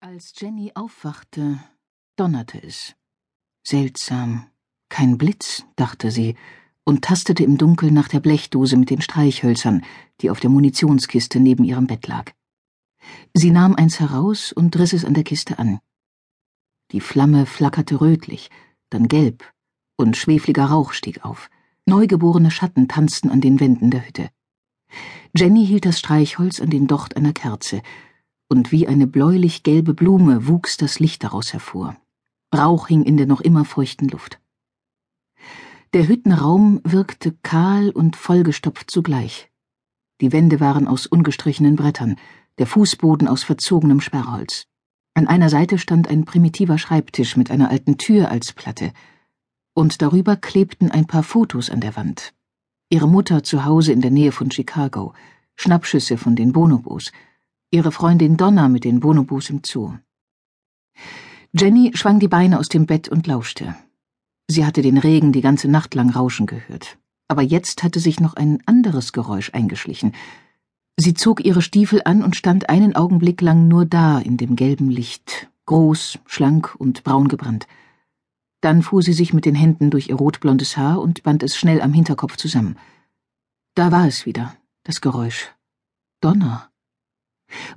Als Jenny aufwachte, donnerte es. Seltsam. Kein Blitz, dachte sie und tastete im Dunkeln nach der Blechdose mit den Streichhölzern, die auf der Munitionskiste neben ihrem Bett lag. Sie nahm eins heraus und riss es an der Kiste an. Die Flamme flackerte rötlich, dann gelb, und schwefliger Rauch stieg auf. Neugeborene Schatten tanzten an den Wänden der Hütte. Jenny hielt das Streichholz an den Docht einer Kerze, und wie eine bläulich-gelbe Blume wuchs das Licht daraus hervor. Rauch hing in der noch immer feuchten Luft. Der Hüttenraum wirkte kahl und vollgestopft zugleich. Die Wände waren aus ungestrichenen Brettern, der Fußboden aus verzogenem Sperrholz. An einer Seite stand ein primitiver Schreibtisch mit einer alten Tür als Platte, und darüber klebten ein paar Fotos an der Wand. Ihre Mutter zu Hause in der Nähe von Chicago, Schnappschüsse von den Bonobos, ihre Freundin Donna mit den Bonobos im Zoo. Jenny schwang die Beine aus dem Bett und lauschte. Sie hatte den Regen die ganze Nacht lang rauschen gehört. Aber jetzt hatte sich noch ein anderes Geräusch eingeschlichen. Sie zog ihre Stiefel an und stand einen Augenblick lang nur da in dem gelben Licht, groß, schlank und braun gebrannt. Dann fuhr sie sich mit den Händen durch ihr rotblondes Haar und band es schnell am Hinterkopf zusammen. Da war es wieder, das Geräusch. Donner.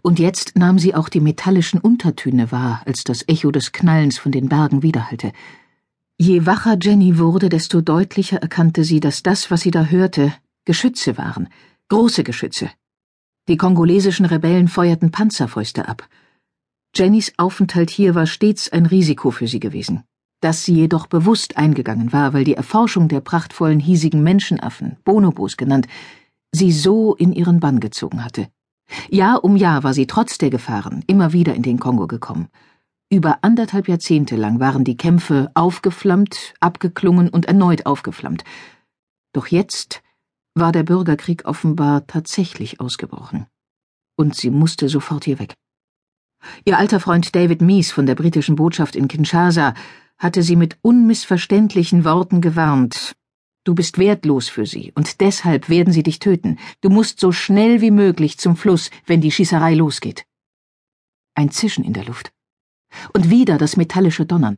Und jetzt nahm sie auch die metallischen Untertöne wahr, als das Echo des Knallens von den Bergen widerhallte. Je wacher Jenny wurde, desto deutlicher erkannte sie, dass das, was sie da hörte, Geschütze waren, große Geschütze. Die kongolesischen Rebellen feuerten Panzerfäuste ab. Jennys Aufenthalt hier war stets ein Risiko für sie gewesen, das sie jedoch bewusst eingegangen war, weil die Erforschung der prachtvollen hiesigen Menschenaffen, Bonobos genannt, sie so in ihren Bann gezogen hatte. Jahr um Jahr war sie trotz der Gefahren immer wieder in den Kongo gekommen. Über anderthalb Jahrzehnte lang waren die Kämpfe aufgeflammt, abgeklungen und erneut aufgeflammt. Doch jetzt war der Bürgerkrieg offenbar tatsächlich ausgebrochen. Und sie musste sofort hier weg. Ihr alter Freund David Mies von der britischen Botschaft in Kinshasa hatte sie mit unmissverständlichen Worten gewarnt, Du bist wertlos für sie, und deshalb werden sie dich töten. Du musst so schnell wie möglich zum Fluss, wenn die Schießerei losgeht. Ein Zischen in der Luft. Und wieder das metallische Donnern.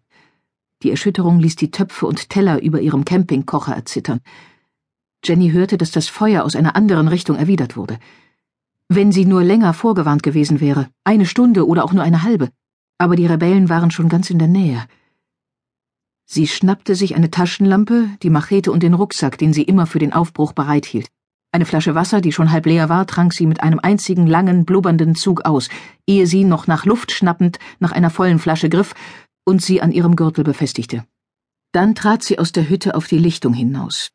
Die Erschütterung ließ die Töpfe und Teller über ihrem Campingkocher erzittern. Jenny hörte, dass das Feuer aus einer anderen Richtung erwidert wurde. Wenn sie nur länger vorgewarnt gewesen wäre, eine Stunde oder auch nur eine halbe. Aber die Rebellen waren schon ganz in der Nähe. Sie schnappte sich eine Taschenlampe, die Machete und den Rucksack, den sie immer für den Aufbruch bereithielt. Eine Flasche Wasser, die schon halb leer war, trank sie mit einem einzigen langen, blubbernden Zug aus, ehe sie noch nach Luft schnappend nach einer vollen Flasche griff und sie an ihrem Gürtel befestigte. Dann trat sie aus der Hütte auf die Lichtung hinaus.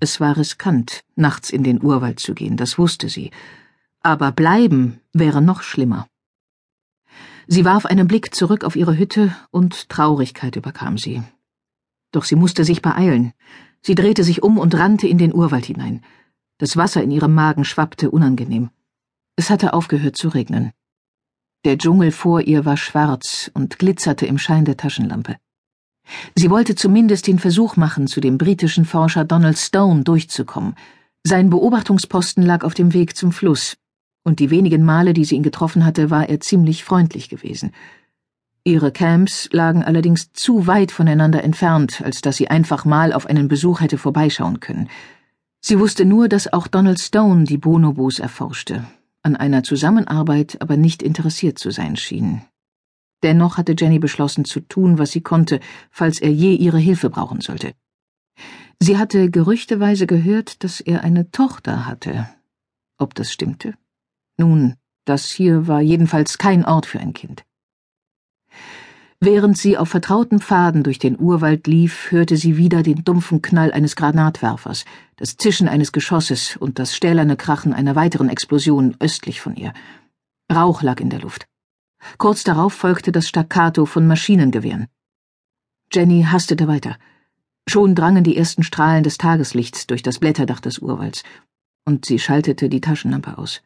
Es war riskant, nachts in den Urwald zu gehen, das wusste sie. Aber bleiben wäre noch schlimmer. Sie warf einen Blick zurück auf ihre Hütte und Traurigkeit überkam sie. Doch sie musste sich beeilen. Sie drehte sich um und rannte in den Urwald hinein. Das Wasser in ihrem Magen schwappte unangenehm. Es hatte aufgehört zu regnen. Der Dschungel vor ihr war schwarz und glitzerte im Schein der Taschenlampe. Sie wollte zumindest den Versuch machen, zu dem britischen Forscher Donald Stone durchzukommen. Sein Beobachtungsposten lag auf dem Weg zum Fluss, und die wenigen Male, die sie ihn getroffen hatte, war er ziemlich freundlich gewesen. Ihre Camps lagen allerdings zu weit voneinander entfernt, als dass sie einfach mal auf einen Besuch hätte vorbeischauen können. Sie wusste nur, dass auch Donald Stone die Bonobos erforschte, an einer Zusammenarbeit aber nicht interessiert zu sein schien. Dennoch hatte Jenny beschlossen zu tun, was sie konnte, falls er je ihre Hilfe brauchen sollte. Sie hatte gerüchteweise gehört, dass er eine Tochter hatte. Ob das stimmte? Nun, das hier war jedenfalls kein Ort für ein Kind. Während sie auf vertrauten Pfaden durch den Urwald lief, hörte sie wieder den dumpfen Knall eines Granatwerfers, das Zischen eines Geschosses und das stählerne Krachen einer weiteren Explosion östlich von ihr. Rauch lag in der Luft. Kurz darauf folgte das Staccato von Maschinengewehren. Jenny hastete weiter. Schon drangen die ersten Strahlen des Tageslichts durch das Blätterdach des Urwalds, und sie schaltete die Taschenlampe aus.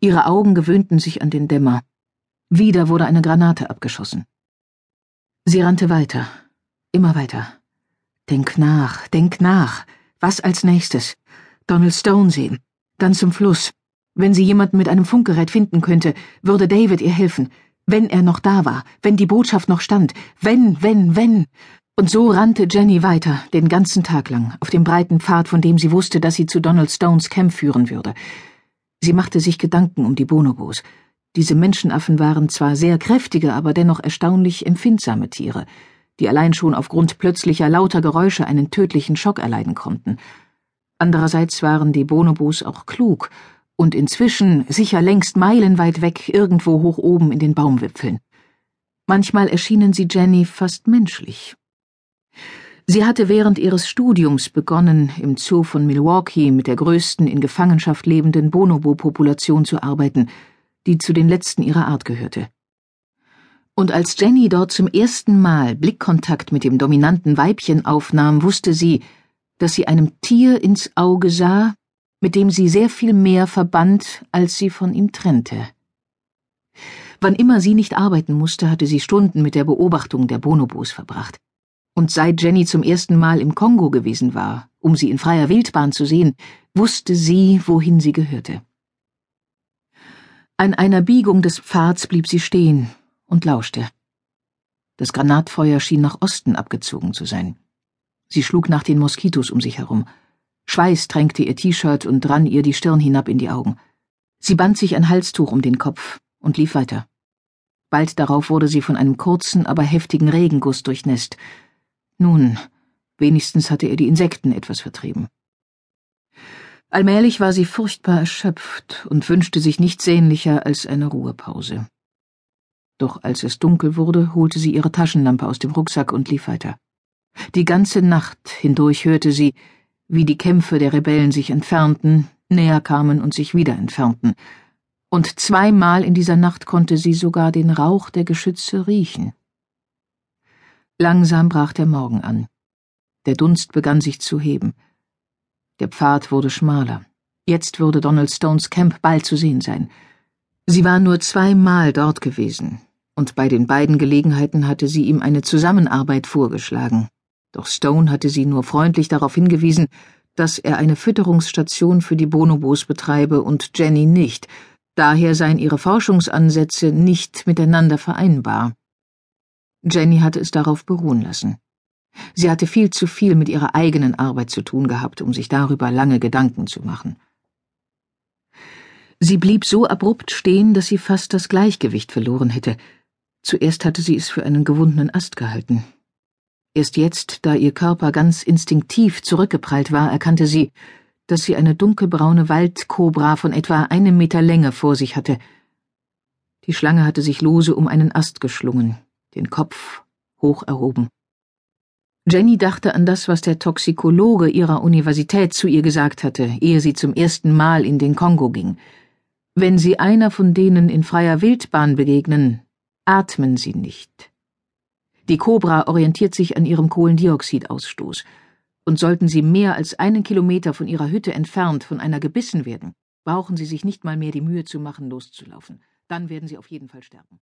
Ihre Augen gewöhnten sich an den Dämmer. Wieder wurde eine Granate abgeschossen. Sie rannte weiter, immer weiter. Denk nach, denk nach. Was als nächstes? Donald Stone sehen. Dann zum Fluss. Wenn sie jemanden mit einem Funkgerät finden könnte, würde David ihr helfen. Wenn er noch da war, wenn die Botschaft noch stand, wenn, wenn, wenn. Und so rannte Jenny weiter, den ganzen Tag lang, auf dem breiten Pfad, von dem sie wusste, dass sie zu Donald Stones Camp führen würde. Sie machte sich Gedanken um die Bonobos. Diese Menschenaffen waren zwar sehr kräftige, aber dennoch erstaunlich empfindsame Tiere, die allein schon aufgrund plötzlicher lauter Geräusche einen tödlichen Schock erleiden konnten. Andererseits waren die Bonobos auch klug und inzwischen sicher längst meilenweit weg irgendwo hoch oben in den Baumwipfeln. Manchmal erschienen sie Jenny fast menschlich. Sie hatte während ihres Studiums begonnen, im Zoo von Milwaukee mit der größten in Gefangenschaft lebenden Bonobo-Population zu arbeiten, die zu den letzten ihrer Art gehörte. Und als Jenny dort zum ersten Mal Blickkontakt mit dem dominanten Weibchen aufnahm, wusste sie, dass sie einem Tier ins Auge sah, mit dem sie sehr viel mehr verband, als sie von ihm trennte. Wann immer sie nicht arbeiten musste, hatte sie Stunden mit der Beobachtung der Bonobos verbracht. Und seit Jenny zum ersten Mal im Kongo gewesen war, um sie in freier Wildbahn zu sehen, wusste sie, wohin sie gehörte. An einer Biegung des Pfads blieb sie stehen und lauschte. Das Granatfeuer schien nach Osten abgezogen zu sein. Sie schlug nach den Moskitos um sich herum. Schweiß tränkte ihr T-Shirt und rann ihr die Stirn hinab in die Augen. Sie band sich ein Halstuch um den Kopf und lief weiter. Bald darauf wurde sie von einem kurzen, aber heftigen Regenguss durchnässt. Nun, wenigstens hatte er die Insekten etwas vertrieben. Allmählich war sie furchtbar erschöpft und wünschte sich nichts sehnlicher als eine Ruhepause. Doch als es dunkel wurde, holte sie ihre Taschenlampe aus dem Rucksack und lief weiter. Die ganze Nacht hindurch hörte sie, wie die Kämpfe der Rebellen sich entfernten, näher kamen und sich wieder entfernten, und zweimal in dieser Nacht konnte sie sogar den Rauch der Geschütze riechen. Langsam brach der Morgen an. Der Dunst begann sich zu heben. Der Pfad wurde schmaler. Jetzt würde Donald Stones Camp bald zu sehen sein. Sie war nur zweimal dort gewesen, und bei den beiden Gelegenheiten hatte sie ihm eine Zusammenarbeit vorgeschlagen. Doch Stone hatte sie nur freundlich darauf hingewiesen, dass er eine Fütterungsstation für die Bonobos betreibe und Jenny nicht, daher seien ihre Forschungsansätze nicht miteinander vereinbar. Jenny hatte es darauf beruhen lassen. Sie hatte viel zu viel mit ihrer eigenen Arbeit zu tun gehabt, um sich darüber lange Gedanken zu machen. Sie blieb so abrupt stehen, dass sie fast das Gleichgewicht verloren hätte. Zuerst hatte sie es für einen gewundenen Ast gehalten. Erst jetzt, da ihr Körper ganz instinktiv zurückgeprallt war, erkannte sie, dass sie eine dunkelbraune Waldkobra von etwa einem Meter Länge vor sich hatte. Die Schlange hatte sich lose um einen Ast geschlungen, den Kopf hoch erhoben. Jenny dachte an das, was der Toxikologe ihrer Universität zu ihr gesagt hatte, ehe sie zum ersten Mal in den Kongo ging. Wenn Sie einer von denen in freier Wildbahn begegnen, atmen Sie nicht. Die Kobra orientiert sich an ihrem Kohlendioxidausstoß. Und sollten sie mehr als einen Kilometer von ihrer Hütte entfernt von einer gebissen werden, brauchen sie sich nicht mal mehr die Mühe zu machen, loszulaufen. Dann werden sie auf jeden Fall sterben.